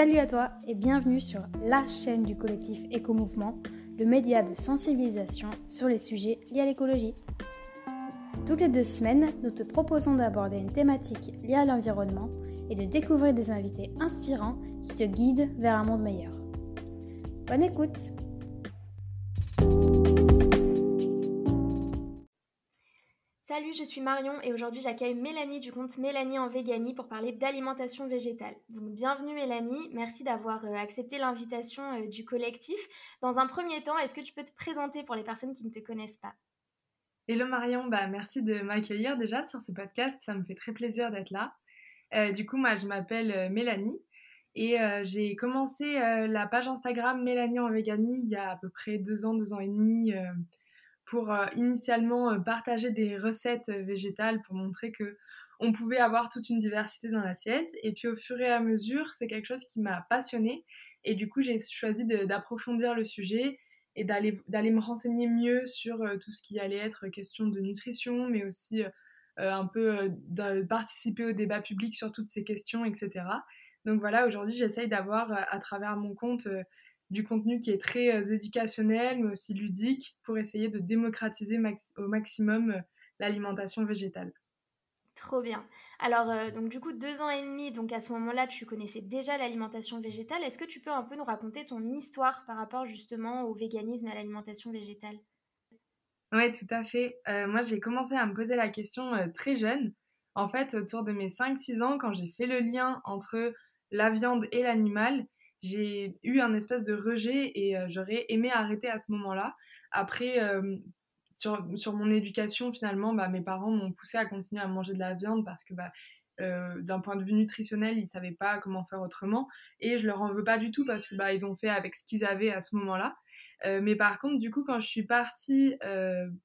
Salut à toi et bienvenue sur la chaîne du collectif Éco-Mouvement, le média de sensibilisation sur les sujets liés à l'écologie. Toutes les deux semaines, nous te proposons d'aborder une thématique liée à l'environnement et de découvrir des invités inspirants qui te guident vers un monde meilleur. Bonne écoute Salut, je suis Marion et aujourd'hui j'accueille Mélanie du compte Mélanie en Véganie pour parler d'alimentation végétale. Donc bienvenue Mélanie, merci d'avoir euh, accepté l'invitation euh, du collectif. Dans un premier temps, est-ce que tu peux te présenter pour les personnes qui ne te connaissent pas? Hello Marion, bah, merci de m'accueillir déjà sur ce podcast, ça me fait très plaisir d'être là. Euh, du coup, moi je m'appelle Mélanie et j'ai commencé la page Instagram Mélanie en Véganie il y a à peu près deux ans, deux ans et demi pour euh, initialement euh, partager des recettes euh, végétales pour montrer que on pouvait avoir toute une diversité dans l'assiette. Et puis au fur et à mesure, c'est quelque chose qui m'a passionnée. Et du coup, j'ai choisi d'approfondir le sujet et d'aller me renseigner mieux sur tout ce qui allait être question de nutrition, mais aussi un peu participer au débat public sur toutes ces questions, etc. Donc voilà, aujourd'hui, j'essaye d'avoir à travers mon compte du contenu qui est très euh, éducationnel, mais aussi ludique, pour essayer de démocratiser au maximum euh, l'alimentation végétale. Trop bien. Alors, euh, donc du coup, deux ans et demi, donc à ce moment-là, tu connaissais déjà l'alimentation végétale. Est-ce que tu peux un peu nous raconter ton histoire par rapport justement au véganisme et à l'alimentation végétale? Oui, tout à fait. moi, j'ai commencé à me poser la question très jeune. En fait, autour de mes 5-6 ans, quand j'ai fait le lien entre la viande et l'animal, j'ai eu un espèce de rejet et euh, j'aurais aimé arrêter à ce moment-là. Après, euh, sur, sur, mon éducation, finalement, bah, mes parents m'ont poussé à continuer à manger de la viande parce que bah, euh, d'un point de vue nutritionnel, ils ne savaient pas comment faire autrement. Et je leur en veux pas du tout parce que bah, ils ont fait avec ce qu'ils avaient à ce moment-là. mais par contre, du coup, quand je suis partie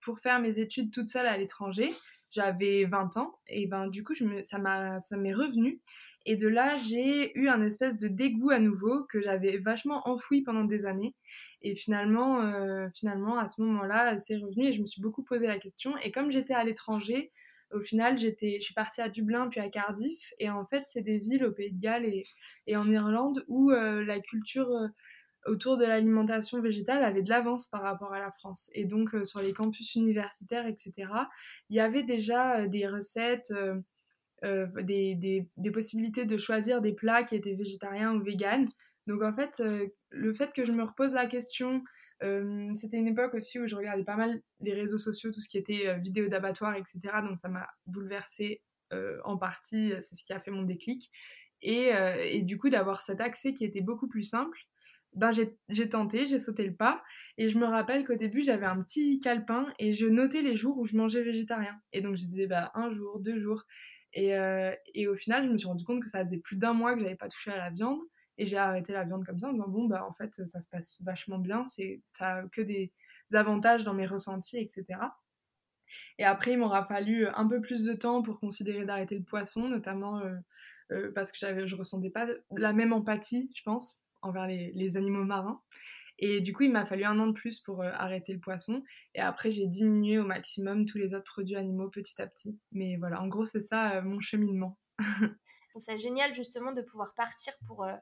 pour faire mes études toute seule à l'étranger, j'avais 20 ans et ben du coup je me, ça m'est revenu et de là, j'ai eu un espèce de dégoût à nouveau que j'avais vachement enfoui pendant des années. Et finalement, euh, finalement à ce moment-là, c'est revenu et je me suis beaucoup posé la question. Et comme j'étais à l'étranger, au final, je suis partie à Dublin puis à Cardiff. Et en fait, c'est des villes au Pays de Galles et, et en Irlande où euh, la culture euh, autour de l'alimentation végétale avait de l'avance par rapport à la France. Et donc, sur les campus universitaires, etc., il y avait déjà des recettes euh, des, possibilités de choisir des plats qui étaient végétariens ou véganes. Donc en fait, euh, le fait que je me repose la question, euh, c'était une époque aussi où je regardais pas mal les réseaux sociaux, tout ce qui était vidéo d'abattoir, etc. Donc ça m'a bouleversée en partie, c'est ce qui a fait mon déclic. Et, et du coup, d'avoir cet accès qui était beaucoup plus simple, ben j'ai tenté, j'ai sauté le pas. Et je me rappelle qu'au début, j'avais un petit calepin et je notais les jours où je mangeais végétarien. Et donc, je disais bah, un jour, deux jours. Euh, et, au final, je me suis rendu compte que ça faisait plus d'un mois que j'avais pas touché à la viande. Et j'ai arrêté la viande comme ça en disant, bon, bah en fait, ça se passe vachement bien. C'est, ça a que des avantages dans mes ressentis, etc. Et après, il m'aura fallu un peu plus de temps pour considérer d'arrêter le poisson, notamment euh, euh, parce que j'avais, je ressentais pas la même empathie, je pense, envers les, les animaux marins. Et du coup, il m'a fallu un an de plus pour euh, arrêter le poisson. Et après, j'ai diminué au maximum tous les autres produits animaux petit à petit. Mais voilà, en gros, c'est ça euh, mon cheminement. c'est génial justement de pouvoir partir pour, euh,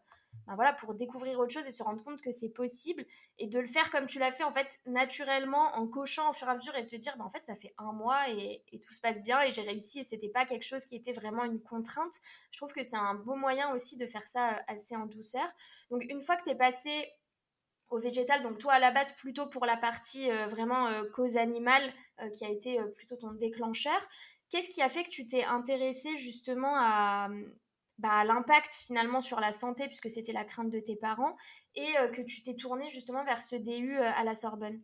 ben voilà, pour découvrir autre chose et se rendre compte que c'est possible et de le faire comme tu l'as fait en fait naturellement en cochant au fur et à mesure et te dire ben, en fait ça fait un mois et, et tout se passe bien et j'ai réussi et c'était pas quelque chose qui était vraiment une contrainte. Je trouve que c'est un beau moyen aussi de faire ça assez en douceur. Donc une fois que tu es passé au végétal. Donc toi à la base plutôt pour la partie euh, vraiment euh, cause animale euh, qui a été plutôt ton déclencheur. Qu'est-ce qui a fait que tu t'es intéressé justement à, bah, à l'impact finalement sur la santé puisque c'était la crainte de tes parents et que tu t'es tourné justement vers ce DU à la Sorbonne?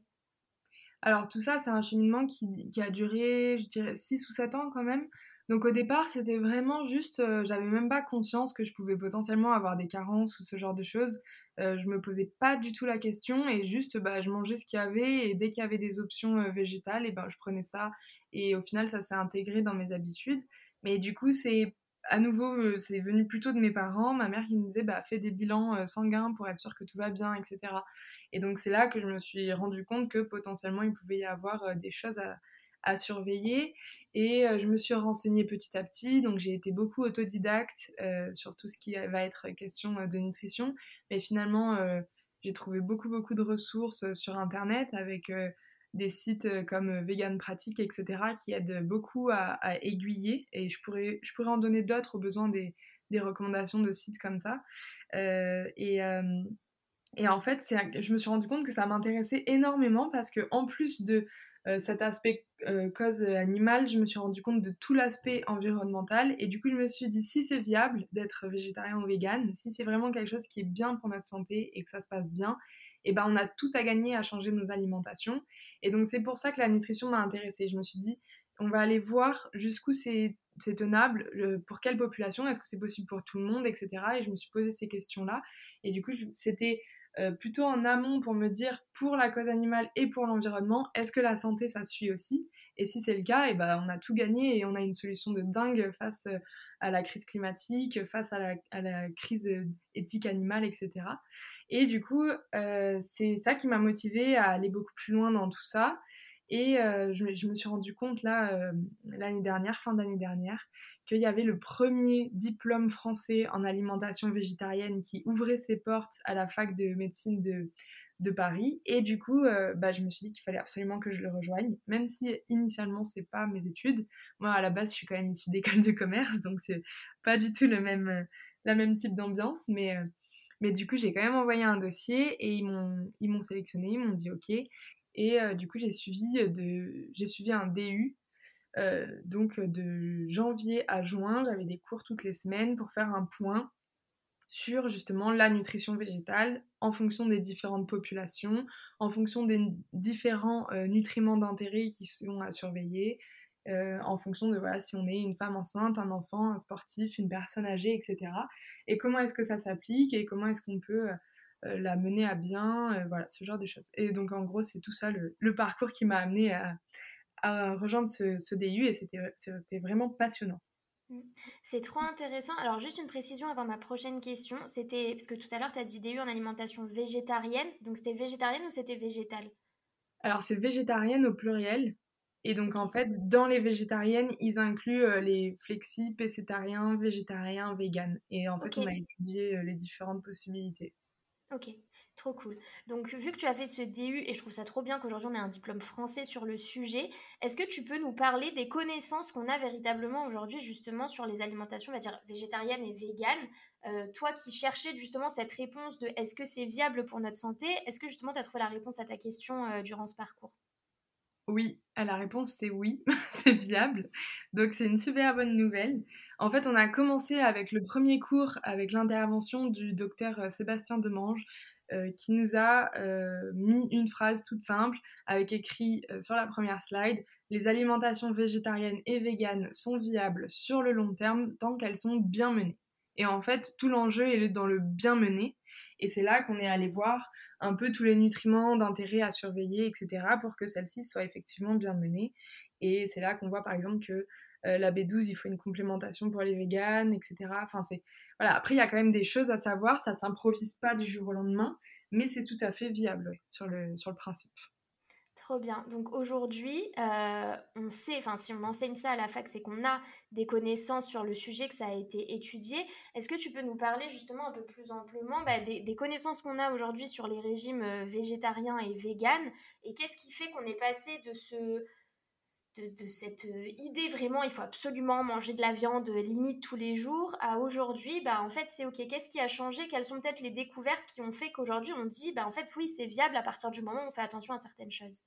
Alors tout ça, c'est un cheminement qui, qui, a duré, je dirais, 6 ou 7 ans quand même. Donc au départ, c'était vraiment juste, euh, j'avais même pas conscience que je pouvais potentiellement avoir des carences ou ce genre de choses. Euh, je me posais pas du tout la question et juste, bah, je mangeais ce qu'il y avait et dès qu'il y avait des options euh, végétales, et ben je prenais ça et au final, ça s'est intégré dans mes habitudes. Mais du coup, c'est à nouveau, c'est venu plutôt de mes parents, ma mère qui me disait, bah, fais des bilans sanguins pour être sûr que tout va bien, etc. Et donc c'est là que je me suis rendu compte que potentiellement il pouvait y avoir des choses à surveiller. Et je me suis renseignée petit à petit, donc j'ai été beaucoup autodidacte sur tout ce qui va être question de nutrition. Mais finalement, j'ai trouvé beaucoup, beaucoup de ressources sur Internet avec des sites comme Vegan Pratique, etc., qui aident beaucoup à, aiguiller. Et je pourrais, je pourrais en donner d'autres au besoin des, des, recommandations de sites comme ça. et, et en fait, je me suis rendu compte que ça m'intéressait énormément parce que en plus de euh, cet aspect euh, cause animale, je me suis rendu compte de tout l'aspect environnemental et du coup je me suis dit si c'est viable d'être végétarien ou vegan, si c'est vraiment quelque chose qui est bien pour notre santé et que ça se passe bien, et eh ben on a tout à gagner à changer nos alimentations. Et donc c'est pour ça que la nutrition m'a intéressée. Je me suis dit on va aller voir jusqu'où c'est tenable, pour quelle population, est-ce que c'est possible pour tout le monde, etc. Et je me suis posé ces questions-là. Et du coup, c'était euh, plutôt en amont pour me dire pour la cause animale et pour l'environnement, est-ce que la santé ça suit aussi? Et si c'est le cas, et eh ben, on a tout gagné et on a une solution de dingue face euh, à la crise climatique, face à la, crise euh, éthique animale, etc. Et du coup, c'est ça qui m'a motivée à aller beaucoup plus loin dans tout ça. Et je, je, me suis rendu compte là, l'année dernière, fin d'année dernière, qu'il y avait le premier diplôme français en alimentation végétarienne qui ouvrait ses portes à la fac de médecine de, de Paris. Et du coup, euh, bah, je me suis dit qu'il fallait absolument que je le rejoigne, même si initialement c'est pas mes études. Moi, à la base, je suis quand même issue d'école de commerce, donc c'est pas du tout le même, euh, la même type d'ambiance. Mais, euh, mais du coup, j'ai quand même envoyé un dossier et ils m'ont sélectionné, ils m'ont dit OK. Et du coup, j'ai suivi, de, j'ai suivi un DU euh, donc de janvier à juin, j'avais des cours toutes les semaines pour faire un point sur justement la nutrition végétale en fonction des différentes populations, en fonction des différents euh, nutriments d'intérêt qui sont à surveiller, euh, en fonction de voilà, si on est une femme enceinte, un enfant, un sportif, une personne âgée, etc. Et comment est-ce que ça s'applique et comment est-ce qu'on peut la mener à bien, voilà, ce genre de choses. Et donc en gros, c'est tout ça le parcours qui m'a amené à, à rejoindre ce, DU et c'était vraiment passionnant. Mm. C'est trop intéressant. Alors, juste une précision avant ma prochaine question. C'était, parce que tout à l'heure, tu as dit DU en alimentation végétarienne. Donc, c'était végétarienne ou c'était végétal? Alors, c'est végétarienne au pluriel. Et donc, en fait, dans les végétariennes, ils incluent euh, les flexi, pécétariens, végétariens, vegan. Et en fait, on a étudié euh, les différentes possibilités. Ok. Trop cool. Donc, vu que tu as fait ce DU, et je trouve ça trop bien qu'aujourd'hui on ait un diplôme français sur le sujet, est-ce que tu peux nous parler des connaissances qu'on a véritablement aujourd'hui, justement, sur les alimentations, on va dire, végétariennes et véganes? Euh, Toi qui cherchais justement cette réponse de est-ce que c'est viable pour notre santé, est-ce que justement tu as trouvé la réponse à ta question euh, durant ce parcours? Oui, la réponse c'est oui, c'est viable. Donc c'est une super bonne nouvelle. En fait, on a commencé avec le premier cours avec l'intervention du docteur euh, Sébastien Demange, euh, qui nous a euh, mis une phrase toute simple avec écrit sur la première slide Les alimentations végétariennes et véganes sont viables sur le long terme tant qu'elles sont bien menées. Et en fait, tout l'enjeu est dans le bien mené. Et c'est là qu'on est allé voir un peu tous les nutriments d'intérêt à surveiller, etc., pour que celles-ci soient effectivement bien menées. Et c'est là qu'on voit par exemple que la B12, il faut une complémentation pour les véganes, etc. Enfin, c'est voilà. Après, il y a quand même des choses à savoir. Ça s'improvise pas du jour au lendemain, mais c'est tout à fait viable sur, le, sur le principe. Trop bien. Donc aujourd'hui, euh, on sait, enfin si on enseigne ça à la fac, c'est qu'on a des connaissances sur le sujet, que ça a été étudié. Est-ce que tu peux nous parler justement un peu plus amplement bah, des, connaissances qu'on a aujourd'hui sur les régimes euh, végétariens et véganes? Et qu'est-ce qui fait qu'on est passé de ce, de, cette euh, idée vraiment, il faut absolument manger de la viande limite tous les jours, à aujourd'hui, bah en fait c'est ok. Qu'est-ce qui a changé? Quelles sont peut-être les découvertes qui ont fait qu'aujourd'hui on dit, bah en fait oui c'est viable à partir du moment où on fait attention à certaines choses?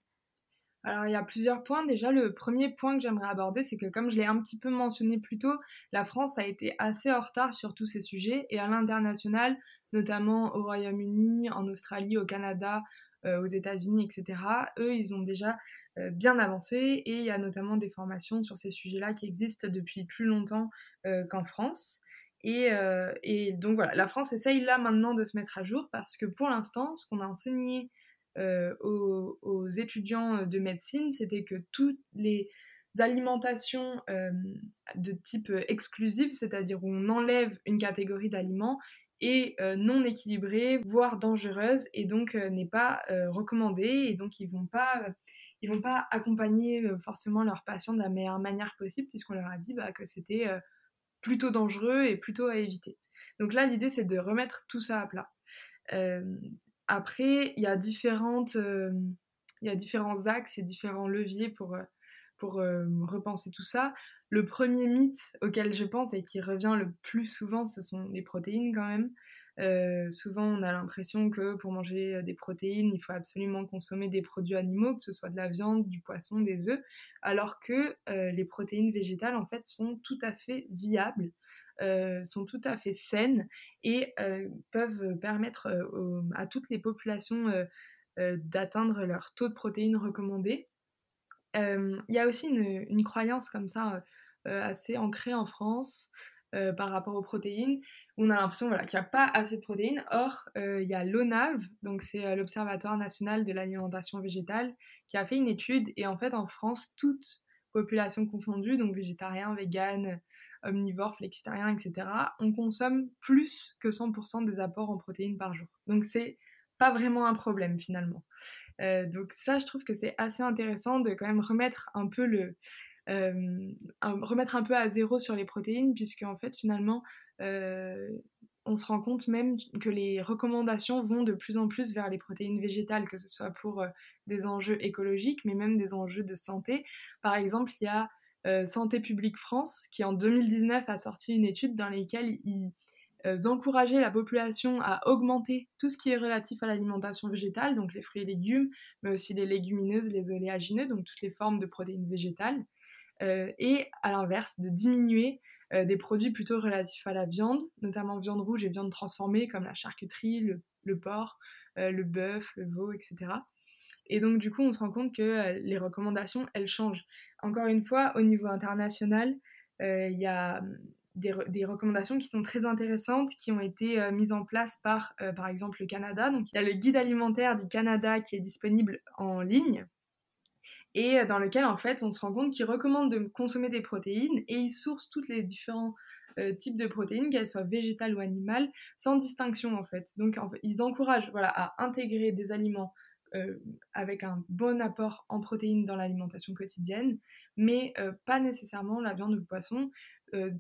Alors il y a plusieurs points. Déjà le premier point que j'aimerais aborder, c'est que comme je l'ai un petit peu mentionné plus tôt, la France a été assez en retard sur tous ces sujets et à l'international, notamment au Royaume-Uni, en Australie, au Canada, euh, aux États-Unis, etc. Eux, ils ont déjà euh, bien avancé et il y a notamment des formations sur ces sujets-là qui existent depuis plus longtemps euh, qu'en France. Et, et, donc voilà, la France essaye là maintenant de se mettre à jour parce que pour l'instant, ce qu'on a enseigné aux, aux, étudiants de médecine, c'était que toutes les alimentations de type exclusive, c'est-à-dire où on enlève une catégorie d'aliments, euh, non équilibrée, voire dangereuse, et donc euh, n'est pas euh, recommandée, et donc ils vont pas vont pas accompagner forcément leurs patients de la meilleure manière possible puisqu'on leur a dit bah, que c'était plutôt dangereux et plutôt à éviter. Donc là, l'idée, c'est de remettre tout ça à plat. Après, il y a différentes, il y a différents axes et différents leviers pour pour repenser tout ça. Le premier mythe auquel je pense et qui revient le plus souvent, ce sont les protéines quand même. Euh, souvent, on a l'impression que pour manger euh, des protéines, il faut absolument consommer des produits animaux, que ce soit de la viande, du poisson, des œufs, alors que euh, les protéines végétales, en fait, sont tout à fait viables, sont tout à fait saines et peuvent permettre à toutes les populations d'atteindre leur taux de protéines recommandé. Il y a aussi une, croyance comme ça assez ancrée en France par rapport aux protéines on a l'impression voilà, qu'il n'y a pas assez de protéines. Or, euh, il y a l'ONAV, donc c'est euh, l'Observatoire national de l'alimentation végétale, qui a fait une étude. Et en fait, en France, toute population confondue, donc végétarien, vegan, omnivore, flexitarien, etc., on consomme plus que 100% des apports en protéines par jour. Donc, c'est pas vraiment un problème finalement. Euh, donc, ça, je trouve que c'est assez intéressant de quand même remettre un peu le. remettre un peu à zéro sur les protéines, puisque en fait, finalement, euh, on se rend compte même que les recommandations vont de plus en plus vers les protéines végétales, que ce soit pour euh, des enjeux écologiques, mais même des enjeux de santé. Par exemple, il y a euh, Santé publique France qui en 2019 a sorti une étude dans laquelle ils encourageaient la population à augmenter tout ce qui est relatif à l'alimentation végétale, donc les fruits et légumes, mais aussi les légumineuses, les oléagineux, donc toutes les formes de protéines végétales, et à l'inverse, de diminuer euh, des produits plutôt relatifs à la viande, notamment viande rouge et viande transformée comme la charcuterie, le, porc, euh, le bœuf, le veau, etc. Et donc du coup, on se rend compte que euh, les recommandations, elles changent. Encore une fois, au niveau international, il y a hum, des, recommandations qui sont très intéressantes, qui ont été mises en place par, par exemple, le Canada. Donc, il y a le guide alimentaire du Canada qui est disponible en ligne, et euh, dans lequel en fait on se rend compte qu'ils recommandent de consommer des protéines et ils sourcent tous les différents euh, types de protéines, qu'elles soient végétales ou animales, sans distinction en fait. Donc ils encouragent voilà, à intégrer des aliments euh, avec un bon apport en protéines dans l'alimentation quotidienne, mais pas nécessairement la viande ou le poisson.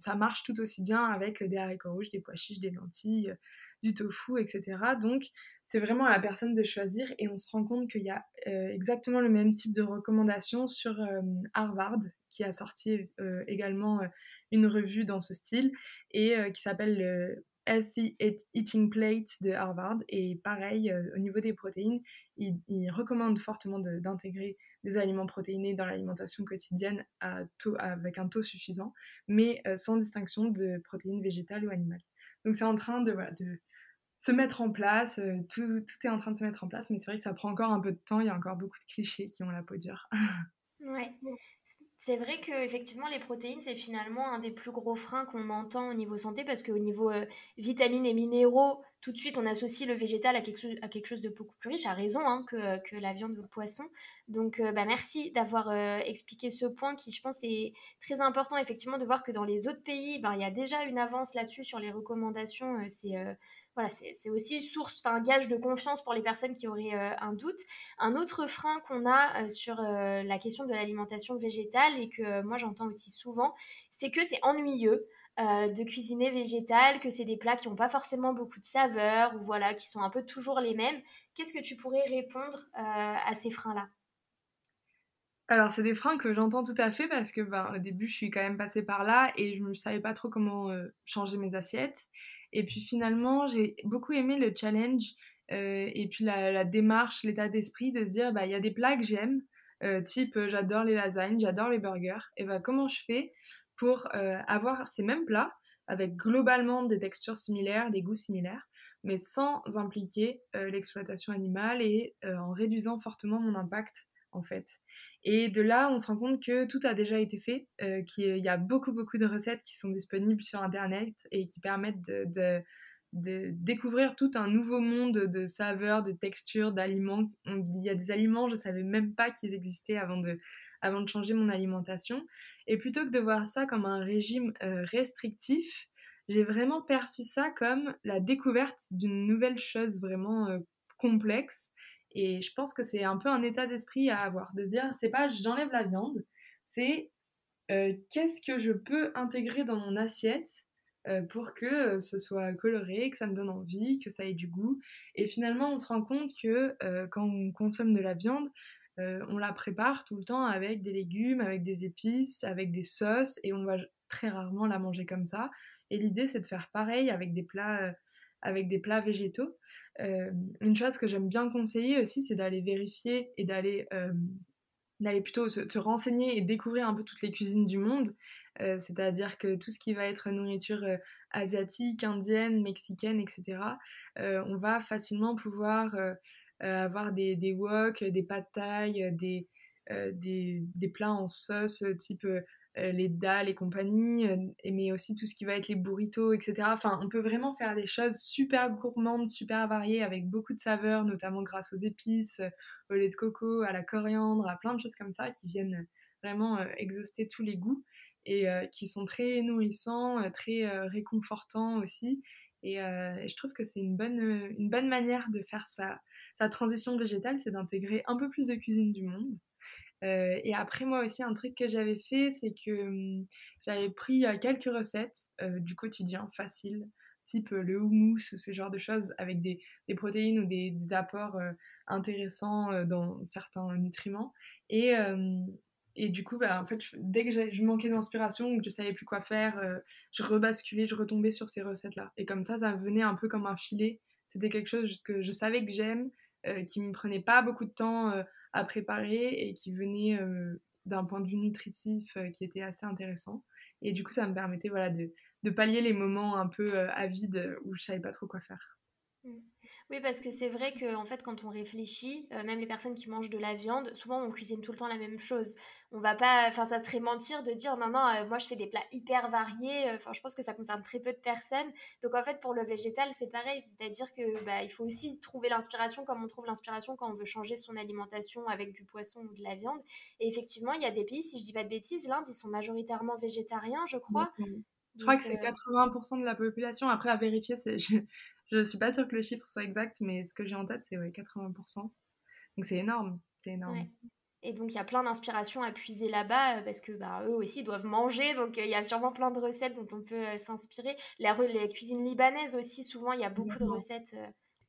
ça marche tout aussi bien avec des haricots rouges, des pois chiches, des lentilles, du tofu, etc. Donc c'est vraiment à la personne de choisir et on se rend compte qu'il y a euh, exactement le même type de recommandation sur euh, Harvard qui a sorti euh, également une revue dans ce style et qui s'appelle le Healthy Eating Plate de Harvard et pareil au niveau des protéines il, recommande fortement d'intégrer des aliments protéinés dans l'alimentation quotidienne avec un taux suffisant mais sans distinction de protéines végétales ou animales. Donc c'est en train de se mettre en place. Euh, tout, tout, est en train de se mettre en place, mais c'est vrai que ça prend encore un peu de temps. Il y a encore beaucoup de clichés qui ont la peau dure. ouais. C'est vrai que effectivement les protéines c'est finalement un des plus gros freins qu'on entend au niveau santé parce qu'au niveau euh, vitamines et minéraux tout de suite on associe le végétal à quelque chose, à quelque chose de beaucoup plus riche, à raison hein, que, que, la viande ou le poisson. Donc euh, bah, merci d'avoir expliqué ce point qui je pense est très important effectivement de voir que dans les autres pays ben, il y a déjà une avance là-dessus sur les recommandations. c'est voilà, c'est aussi source, enfin gage de confiance pour les personnes qui auraient euh, un doute. Un autre frein qu'on a euh, sur euh, la question de l'alimentation végétale et que moi j'entends aussi souvent, c'est que c'est ennuyeux. de cuisiner végétal, que c'est des plats qui n'ont pas forcément beaucoup de saveur ou voilà, qui sont un peu toujours les mêmes. Qu'est-ce que tu pourrais répondre à ces freins-là? Alors, c'est des freins que j'entends tout à fait parce que ben, au début, je suis quand même passée par là et je ne savais pas trop comment changer mes assiettes. Et puis finalement, j'ai beaucoup aimé le challenge euh, et puis la, démarche, l'état d'esprit de se dire, bah, il y a des plats que j'aime, euh, type euh, j'adore les lasagnes, j'adore les burgers. Et bah, comment je fais pour avoir ces mêmes plats avec globalement des textures similaires, des goûts similaires, mais sans impliquer l'exploitation animale et en réduisant fortement mon impact en fait. Et de là, on se rend compte que tout a déjà été fait, euh, qu'il y a beaucoup, beaucoup de recettes qui sont disponibles sur Internet et qui permettent de, découvrir tout un nouveau monde de saveurs, de textures, d'aliments. Il y a des aliments, je ne savais même pas qu'ils existaient avant de, avant de changer mon alimentation. Et plutôt que de voir ça comme un régime euh, restrictif, j'ai vraiment perçu ça comme la découverte d'une nouvelle chose vraiment euh, complexe Et je pense que c'est un peu un état d'esprit à avoir, de se dire, c'est pas j'enlève la viande, c'est euh, qu'est-ce que je peux intégrer dans mon assiette euh, pour que euh, ce soit coloré, que ça me donne envie, que ça ait du goût. Et finalement, on se rend compte que quand on consomme de la viande, on la prépare tout le temps avec des légumes, avec des épices, avec des sauces, et on va très rarement la manger comme ça. Et l'idée, c'est de faire pareil avec des plats, avec des plats végétaux. une chose que j'aime bien conseiller aussi, c'est d'aller vérifier et d'aller d'aller plutôt se, renseigner et découvrir un peu toutes les cuisines du monde. Euh, c'est-à-dire que tout ce qui va être nourriture euh, asiatique, indienne, mexicaine, etc., euh, on va facilement pouvoir avoir des, des wok, des pad thai, des, des, des, plats en sauce type euh, les dalles et compagnie, euh, mais aussi tout ce qui va être les burritos, etc. Enfin, on peut vraiment faire des choses super gourmandes, super variées, avec beaucoup de saveurs, notamment grâce aux épices, euh, au lait de coco, à la coriandre, à plein de choses comme ça qui viennent vraiment exhauster tous les goûts et qui sont très nourrissants, très réconfortants aussi. Et, je trouve que c'est une bonne, une bonne manière de faire sa transition végétale, c'est d'intégrer un peu plus de cuisine du monde. Euh, et après, moi aussi, un truc que j'avais fait, c'est que hum, j'avais pris euh, quelques recettes euh, du quotidien faciles, type le houmous ou ce genre de choses, avec des, des protéines ou des, apports intéressants dans certains nutriments. Et, et du coup, bah, en fait, dès que je manquais d'inspiration ou que je savais plus quoi faire, je rebasculais, je retombais sur ces recettes-là. Et comme ça, ça venait un peu comme un filet. C'était quelque chose que je savais que j'aime, qui me prenait pas beaucoup de temps à préparer et qui venait euh, d'un point de vue nutritif euh, qui était assez intéressant. Et du coup, ça me permettait voilà, de, de pallier les moments un peu euh, avides où je savais pas trop quoi faire. Mmh. Oui, parce que c'est vrai que en fait, quand on réfléchit, même les personnes qui mangent de la viande, souvent on cuisine tout le temps la même chose. On va pas enfin ça serait mentir de dire non non euh, moi je fais des plats hyper variés euh, enfin je pense que ça concerne très peu de personnes. Donc en fait pour le végétal c'est pareil. C'est-à-dire que bah, il faut aussi trouver l'inspiration comme on trouve l'inspiration quand on veut changer son alimentation avec du poisson ou de la viande. Et effectivement il y a des pays si je dis pas de bêtises l'Inde ils sont majoritairement végétariens je crois. Je crois que c'est 80% euh, de la population. Après à vérifier c'est je, je suis pas sûre que le chiffre soit exact mais ce que j'ai en tête c'est ouais, 80% donc c'est énorme c'est énorme et donc, il y a plein d'inspirations à puiser là-bas euh, parce que bah, eux aussi doivent manger. Donc, euh, il y a sûrement plein de recettes dont on peut euh, s'inspirer. Les, cuisines libanaises aussi, souvent, il y a beaucoup de recettes.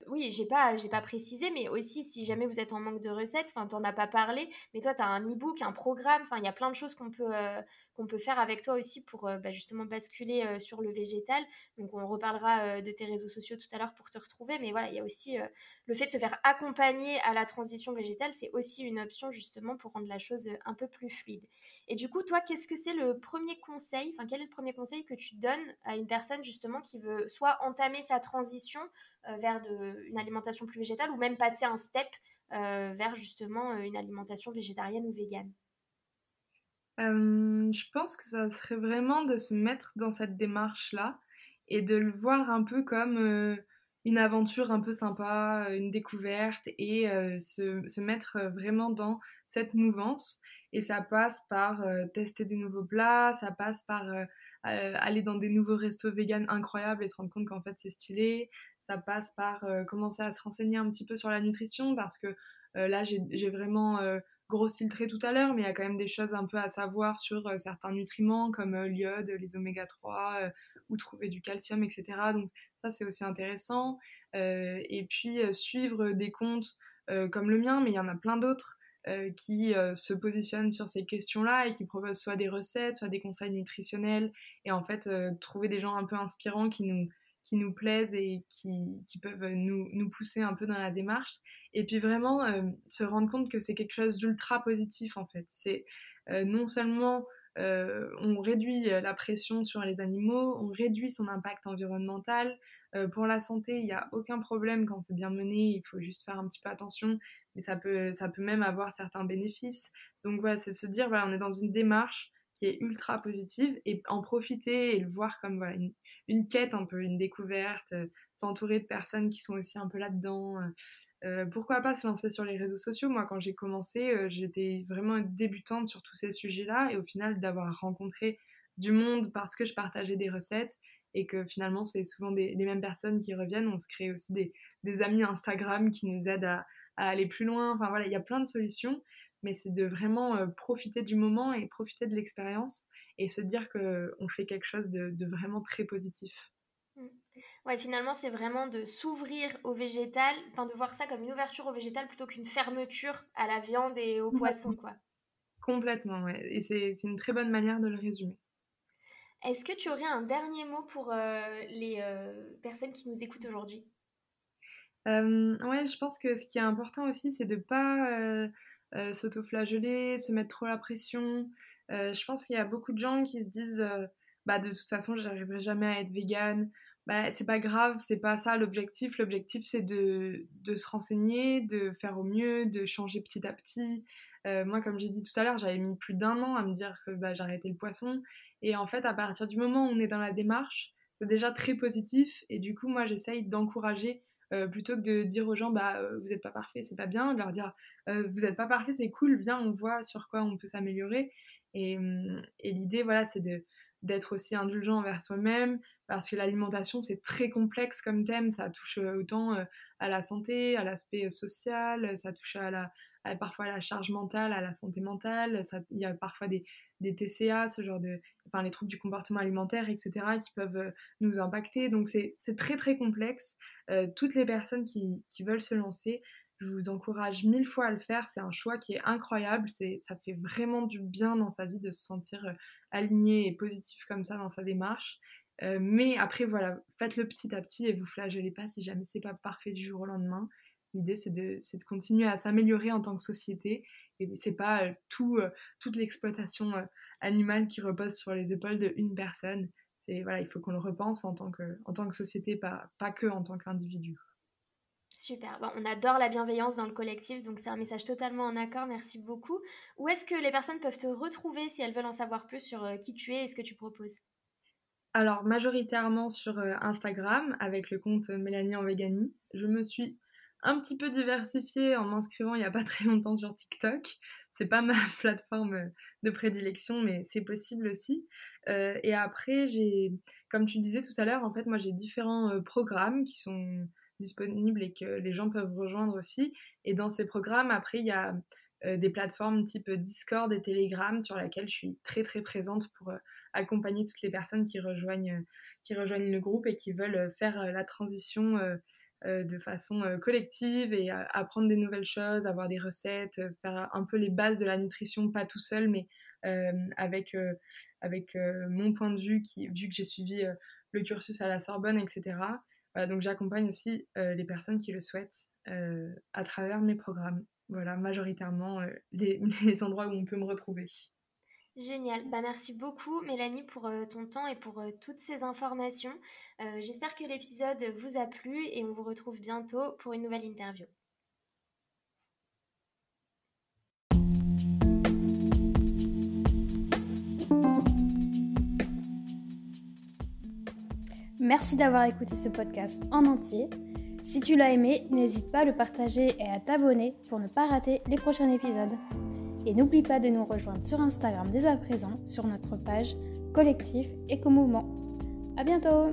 Oui, j'ai pas, j'ai pas précisé, mais aussi si jamais vous êtes en manque de recettes, enfin, t'en as pas parlé, mais toi, tu as un e-book, un programme, enfin, il y a plein de choses qu'on peut, qu'on peut faire avec toi aussi pour euh, bah, justement basculer euh, sur le végétal. Donc on reparlera euh, de tes réseaux sociaux tout à l'heure pour te retrouver, mais voilà, il y a aussi le fait de se faire accompagner à la transition végétale, c'est aussi une option justement pour rendre la chose un peu plus fluide. Et du coup, toi, qu'est-ce que c'est le premier conseil, enfin quel est le premier conseil que tu donnes à une personne justement qui veut soit entamer sa transition vers de, une alimentation plus végétale ou même passer un step vers justement une alimentation végétarienne ou végane je pense que ça serait vraiment de se mettre dans cette démarche-là et de le voir un peu comme une aventure un peu sympa, une découverte et se, se, mettre vraiment dans cette mouvance. Et ça passe par tester des nouveaux plats, ça passe par aller dans des nouveaux restos vegan incroyables et se rendre compte qu'en fait c'est stylé, ça passe par commencer à se renseigner un petit peu sur la nutrition parce que là j'ai vraiment grossi le trait tout à l'heure, mais il y a quand même des choses un peu à savoir sur euh, certains nutriments comme euh, l'iode, les oméga 3, euh, ou trouver du calcium, etc. Donc ça, c'est aussi intéressant. et puis suivre des comptes comme le mien, mais il y en a plein d'autres. qui se positionnent sur ces questions-là et qui proposent soit des recettes, soit des conseils nutritionnels, et en fait trouver des gens un peu inspirants qui nous, qui nous plaisent et qui, peuvent nous, pousser un peu dans la démarche. Et puis vraiment euh, se rendre compte que c'est quelque chose d'ultra positif en fait. C'est euh, non seulement euh, on réduit la pression sur les animaux, on réduit son impact environnemental. pour la santé, il n'y a aucun problème quand c'est bien mené, il faut juste faire un petit peu attention, mais ça peut, ça peut même avoir certains bénéfices. Donc voilà, c'est se dire, on est dans une démarche qui est ultra positive et en profiter et le voir comme voilà, une, une quête un peu, une découverte, euh, s'entourer de personnes qui sont aussi un peu là-dedans. Euh, euh, pourquoi pas se lancer sur les réseaux sociaux Moi, quand j'ai commencé, j'étais vraiment débutante sur tous ces sujets-là et au final, d'avoir rencontré du monde parce que je partageais des recettes et que finalement, c'est souvent des, les mêmes personnes qui reviennent. On se crée aussi des, des, amis Instagram qui nous aident à, à aller plus loin. Enfin voilà, il y a plein de solutions, mais c'est de vraiment profiter du moment et profiter de l'expérience et se dire qu'on fait quelque chose de, vraiment très positif. Mmh. Ouais, finalement, c'est vraiment de s'ouvrir au végétal, enfin de voir ça comme une ouverture au végétal plutôt qu'une fermeture à la viande et au poisson, quoi. Complètement, ouais. Et c'est une très bonne manière de le résumer. Est-ce que tu aurais un dernier mot pour euh, les euh, personnes qui nous écoutent aujourd'hui? Euh, Ouais, je pense que ce qui est important aussi, c'est de ne pas s'autoflageller, se mettre trop la pression. je pense qu'il y a beaucoup de gens qui se disent bah, de toute façon, j'arriverai jamais à être végane. Bah, c'est pas grave, c'est pas ça l'objectif. L'objectif, c'est de, de, se renseigner, de faire au mieux, de changer petit à petit. moi, comme j'ai dit tout à l'heure, j'avais mis plus d'un an à me dire que bah, j'arrêtais le poisson. Et en fait, à partir du moment où on est dans la démarche, c'est déjà très positif. Et du coup, moi, j'essaye d'encourager euh, plutôt que de dire aux gens, bah, euh, vous n'êtes pas parfait, c'est pas bien, de leur dire, euh, vous n'êtes pas parfait, c'est cool, viens, on voit sur quoi on peut s'améliorer. Et, et l'idée, voilà, c'est de d'être aussi indulgent envers soi-même, parce que l'alimentation, c'est très complexe comme thème, ça touche autant à la santé, à l'aspect social, ça touche à la, parfois à la charge mentale, à la santé mentale, il y a parfois des, des TCA, ce genre de, enfin les troubles du comportement alimentaire, etc., qui peuvent euh, nous impacter. Donc c'est très très complexe. Euh, toutes les personnes qui, veulent se lancer, je vous encourage mille fois à le faire. C'est un choix qui est incroyable. C'est, ça fait vraiment du bien dans sa vie de se sentir euh, aligné et positif comme ça dans sa démarche. mais après, voilà, faites-le petit à petit et vous flagellez pas si jamais c'est pas parfait du jour au lendemain. L'idée, c'est de, de, continuer à s'améliorer en tant que société et c'est pas euh, tout, euh, toute l'exploitation euh, animale qui repose sur les épaules d'une personne. C'est voilà, il faut qu'on le repense en tant que, en tant que société, pas, pas que en tant qu'individu. Super, bon, on adore la bienveillance dans le collectif, donc c'est un message totalement en accord, merci beaucoup. Où est-ce que les personnes peuvent te retrouver si elles veulent en savoir plus sur qui tu es et ce que tu proposes? Alors, majoritairement sur Instagram avec le compte Mélanie en Véganie. Je me suis un petit peu diversifié en m'inscrivant il n'y a pas très longtemps sur TikTok. C'est pas ma plateforme de prédilection, mais c'est possible aussi. Euh, et après, j'ai, comme tu disais tout à l'heure, en fait, moi j'ai différents euh, programmes qui sont disponibles et que les gens peuvent rejoindre aussi. Et dans ces programmes, après, il y a euh, des plateformes type Discord et Telegram sur lesquelles je suis très très présente pour accompagner toutes les personnes qui rejoignent, qui rejoignent le groupe et qui veulent faire la transition de façon euh, collective et apprendre des nouvelles choses, avoir des recettes, euh, faire un peu les bases de la nutrition, pas tout seul, mais avec, avec mon point de vue, qui, vu que j'ai suivi le cursus à la Sorbonne, etc. donc j'accompagne aussi les personnes qui le souhaitent à travers mes programmes. Voilà, majoritairement les, endroits où on peut me retrouver. Génial. Bah, merci beaucoup Mélanie pour euh, ton temps et pour euh, toutes ces informations. Euh, j'espère que l'épisode vous a plu et on vous retrouve bientôt pour une nouvelle interview. Merci d'avoir écouté ce podcast en entier. Si tu l'as aimé, n'hésite pas à le partager et à t'abonner pour ne pas rater les prochains épisodes. Et n'oublie pas de nous rejoindre sur Instagram dès à présent sur notre page Collectif Éco-Mouvement. A bientôt